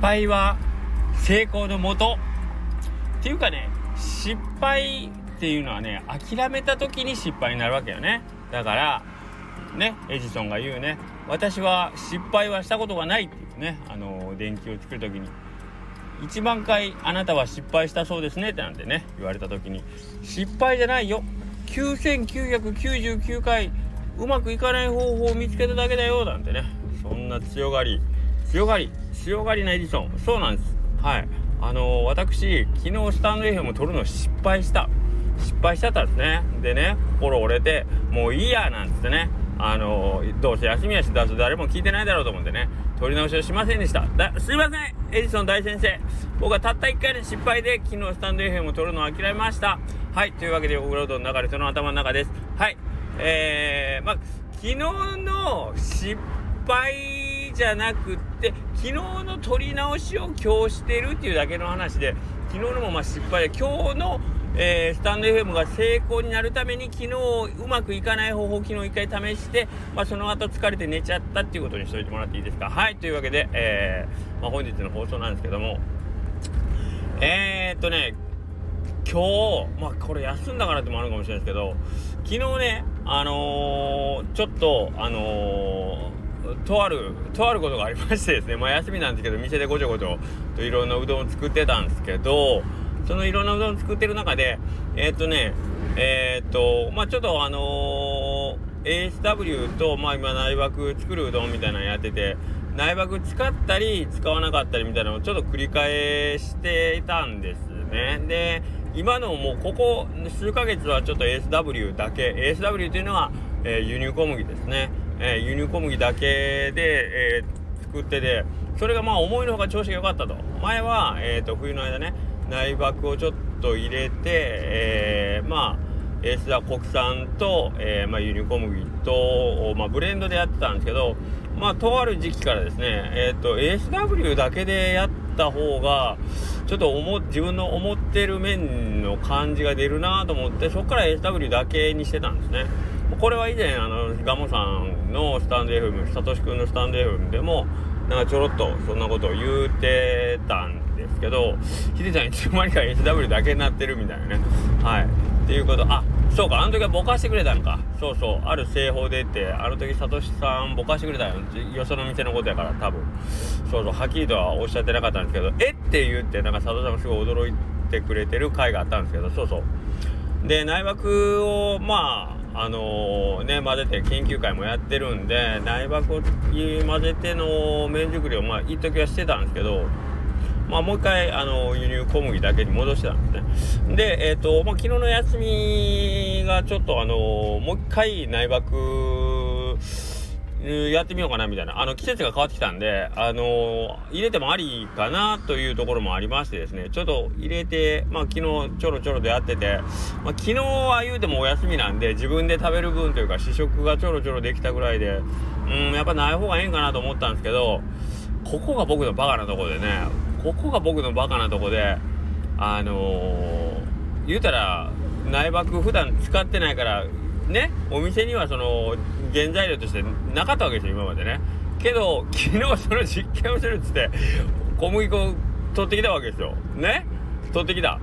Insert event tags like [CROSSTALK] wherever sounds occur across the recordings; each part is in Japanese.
敗は成功のもと。っていうかね失敗っていうのはね諦めた時に失敗になるわけよね。だからねエジソンが言うね私は失敗はしたことがないっていうねあの電気を作る時に。1万回あなたは失敗したそうですねってなんてね言われた時に失敗じゃないよ。9999回うまくいかない方法を見つけただけだよ。なんてねそんな強がり強がり。強がりなエジソン。そうなんです。はい。あのー、私昨日スタンド FM を撮るの失敗した。失敗しちゃったんですね。でね心折れてもういいやなんつってね。あのー、どうせ休みやしだと誰も聞いてないだろうと思ってね。撮り直しをしませんでした。だすいませんエジソン大先生。僕はたった1回で失敗で昨日スタンド FM を撮るのを諦めました。はい。というわけでオフロードの流れその頭の中です。はい。えー、まあ昨日の失敗じゃなくって昨日の撮り直しを今日してるっていうだけの話で昨日のもまあ失敗で今日のえー、スタンド FM が成功になるために昨日うまくいかない方法昨日一回試して、まあ、その後疲れて寝ちゃったっていうことにしといてもらっていいですか。はいというわけで、えー、まあ、本日の放送なんですけどもえー、っとね今日まあこれ休んだからってもあるかもしれないですけど昨日ねあのー、ちょっとあのとあるとあることがありましてですねまあ休みなんですけど店でごちょごちょといろんなうどんを作ってたんですけどそのいろんなうどんを作ってる中で、えー、っとね、えー、っと、まあちょっとあのー、ASW と、まあ今内枠作るうどんみたいなのやってて、内枠使ったり使わなかったりみたいなのをちょっと繰り返していたんですね。で、今のもうここ数ヶ月はちょっと ASW だけ、ASW というのは、えー、輸入小麦ですね。えー、輸入小麦だけで、えー、作ってて、それがまあ思いのほか調子が良かったと。前は、えっ、と、冬の間ね、内爆をちょっと入れて、えー、まあエースダ国産と、えー、まあ、輸入小麦と、まあ、ブレンドでやってたんですけど、まあ、とある時期からですね、えっ、ー、と、ASW だけでやった方が、ちょっと思、自分の思ってる面の感じが出るなと思って、そこから ASW だけにしてたんですね。これは以前、あの、ガモさんのスタンド FM、サトシ君のスタンド FM でも、なんかちょろっとそんなことを言うてたんですけどヒデちゃんいつの間にか SW だけになってるみたいなね。はい。っていうこと。あそうかあの時はぼかしてくれたんか。そうそう。ある製法でってあの時サトシさんぼかしてくれたよ。よその店のことやから多分。そうそう。はっきりとはおっしゃってなかったんですけどえって言ってなんかサトシさんもすごい驚いてくれてる回があったんですけどそうそう。で内枠をまああのー、ね、混ぜて研究会もやってるんで苗箱に混ぜての麺作りをまあ一時はしてたんですけどまあ、もう一回、あの、輸入小麦だけに戻してたんですね。で、えっ、ー、と、まあ、昨日の休みがちょっと、あの、もう一回内爆、やってみようかなみたいな。あの、季節が変わってきたんで、あの入れてもありかなというところもありましてですね、ちょっと入れて、まあ、昨日ちょろちょろでやってて、まあ、昨日は言うてもお休みなんで、自分で食べる分というか、試食がちょろちょろできたぐらいで、うん、やっぱない方がええんかなと思ったんですけど、ここが僕のバカなとこでね、ここが僕のバカなとこであのー、言うたら内爆普段使ってないからねお店にはその原材料としてなかったわけですよ今までね。けど昨日その実験をするっつって小麦粉取ってきたわけですよ。ね？取ってきた。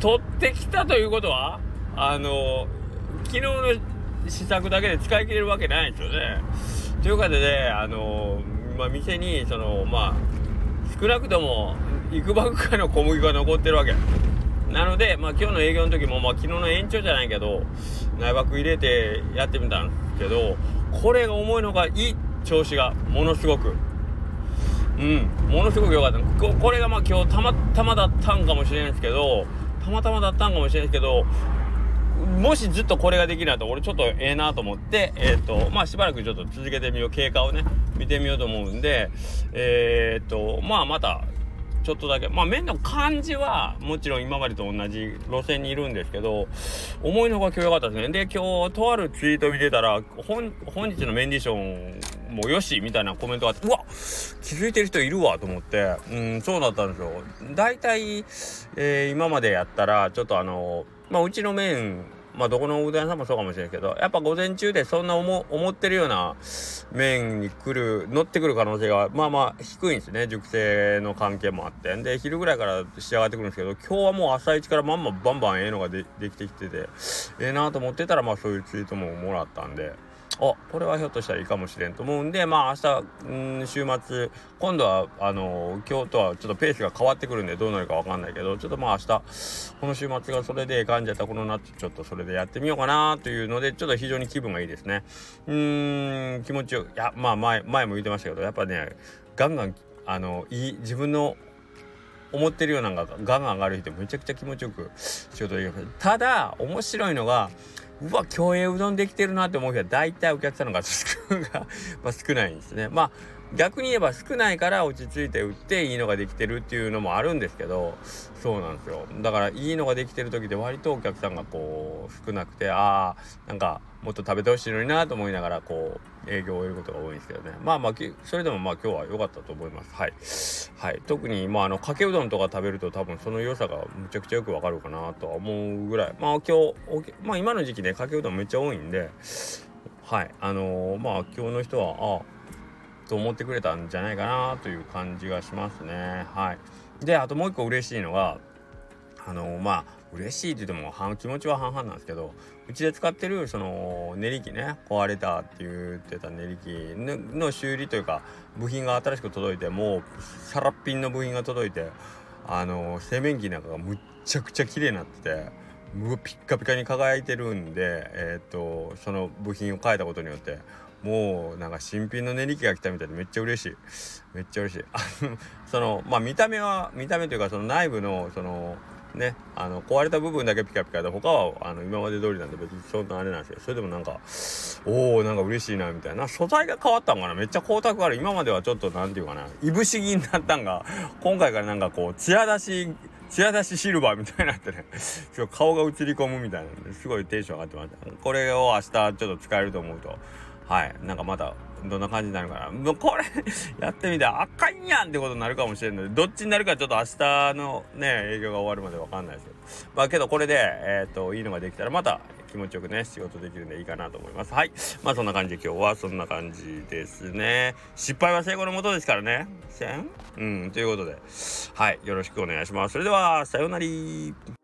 取ってきたということはあの、昨日の試作だけで使い切れるわけないんですよね。ということであの、まあ、店にそのまあ少なくともいくばくかの小麦粉が残ってるわけ。なので、まあ、今日の営業の時も、まあ、昨日の延長じゃないけど内爆入れてやってみたんですけどこれが重いのがいい調子がものすごく。うんものすごく良かった。ここれがまあ今日たまたまだったんかもしれないですけどたまたまだったんかもしれないですけどもしずっとこれができるなと俺ちょっとええなと思ってえっ、ー、とまあしばらくちょっと続けてみよう。経過をね見てみようと思うんでえっ、ー、とまあまたちょっとだけ。まあ麺の感じはもちろん今までと同じ路線にいるんですけど思いのほか今日良かったですね。で今日とあるツイート見てたら本日のメンディションもよしみたいなコメントがあってうわ気づいてる人いるわと思って。うんそうだったんですよ。大体、えー、今までやったらちょっとあのまあうちの麺まあどこのうどん屋さんもそうかもしれないけどやっぱ午前中でそんな思ってるような麺に来る乗ってくる可能性がまあまあ低いんですね熟成の関係もあってで昼ぐらいから仕上がってくるんですけど今日はもう朝一からまんまバンバンええのがでできてきててええなと思ってたらまあそういうツイートももらったんで。あこれはひょっとしたらいいかもしれんと思うんでまあ明日ん週末今度はあの今日とはちょっとペースが変わってくるんでどうなるかわかんないけどちょっとまあ明日この週末がそれで感じゃったこの夏ちょっとそれでやってみようかなというのでちょっと非常に気分がいいですね。うーん気持ちよいやまあ前前も言ってましたけどやっぱねガンガンあのいい自分の思ってるようなのがガンガン上がる人めちゃくちゃ気持ちよく仕事できる。ただ面白いのがうわ競泳うどんできてるなって思う人は大体お客さんのがまあ少ないんですね。まあ逆に言えば少ないから落ち着いて売っていいのができてるっていうのもあるんですけどそうなんですよ。だからいいのができてる時で割とお客さんがこう少なくてああなんかもっと食べてほしいのになと思いながらこう営業を終えることが多いんですけどね。まあまあそれでもまあ今日は良かったと思います。はい、はい、特にまああのかけうどんとか食べると多分その良さがむちゃくちゃよくわかるかなとは思うぐらい。まあ今日まあ今の時期ねかけうどんめっちゃ多いんで。はい。あのー、まあ今日の人はああと思ってくれたんじゃないかなという感じがしますねはいであともう一個嬉しいのがあのまあ嬉しいって言っても気持ちは半々なんですけどうちで使ってるその練り機ね壊れたって言ってた練り機の修理というか部品が新しく届いてもうサラッピンの部品が届いてあの洗面器なんかがむっちゃくちゃ綺麗になってて。ピッカピカに輝いてるんで、えーと、とその部品を変えたことによってもうなんか新品の練り機が来たみたいでめっちゃ嬉しい。めっちゃ嬉しい。そのまあ見た目は見た目というかその内部のそのねあの壊れた部分だけピカピカで他はあの今まで通りなんで別にそんなあれなんですけどそれでもなんかおおなんか嬉しいなみたいな。素材が変わったんかな？めっちゃ光沢ある。今まではちょっと何て言うかないぶし銀になったんが今回からなんかこう艶出し艶出しシルバーみたいになってね顔が映り込むみたいなすごいテンション上がってましたこれを明日ちょっと使えると思うと。はい。なんかまたどんな感じになるかな。もうこれ [LAUGHS] やってみてあかんやんってことになるかもしれんのでどっちになるかちょっと明日のね営業が終わるまで分かんないですけどまあけどこれでえっ、ー、といいのができたらまた気持ちよくね仕事できるんでいいかなと思います。はい。まあそんな感じで今日はそんな感じですね。失敗は成功のもとですからね。せん？うん。ということで。はい。よろしくお願いします。それではさようなら。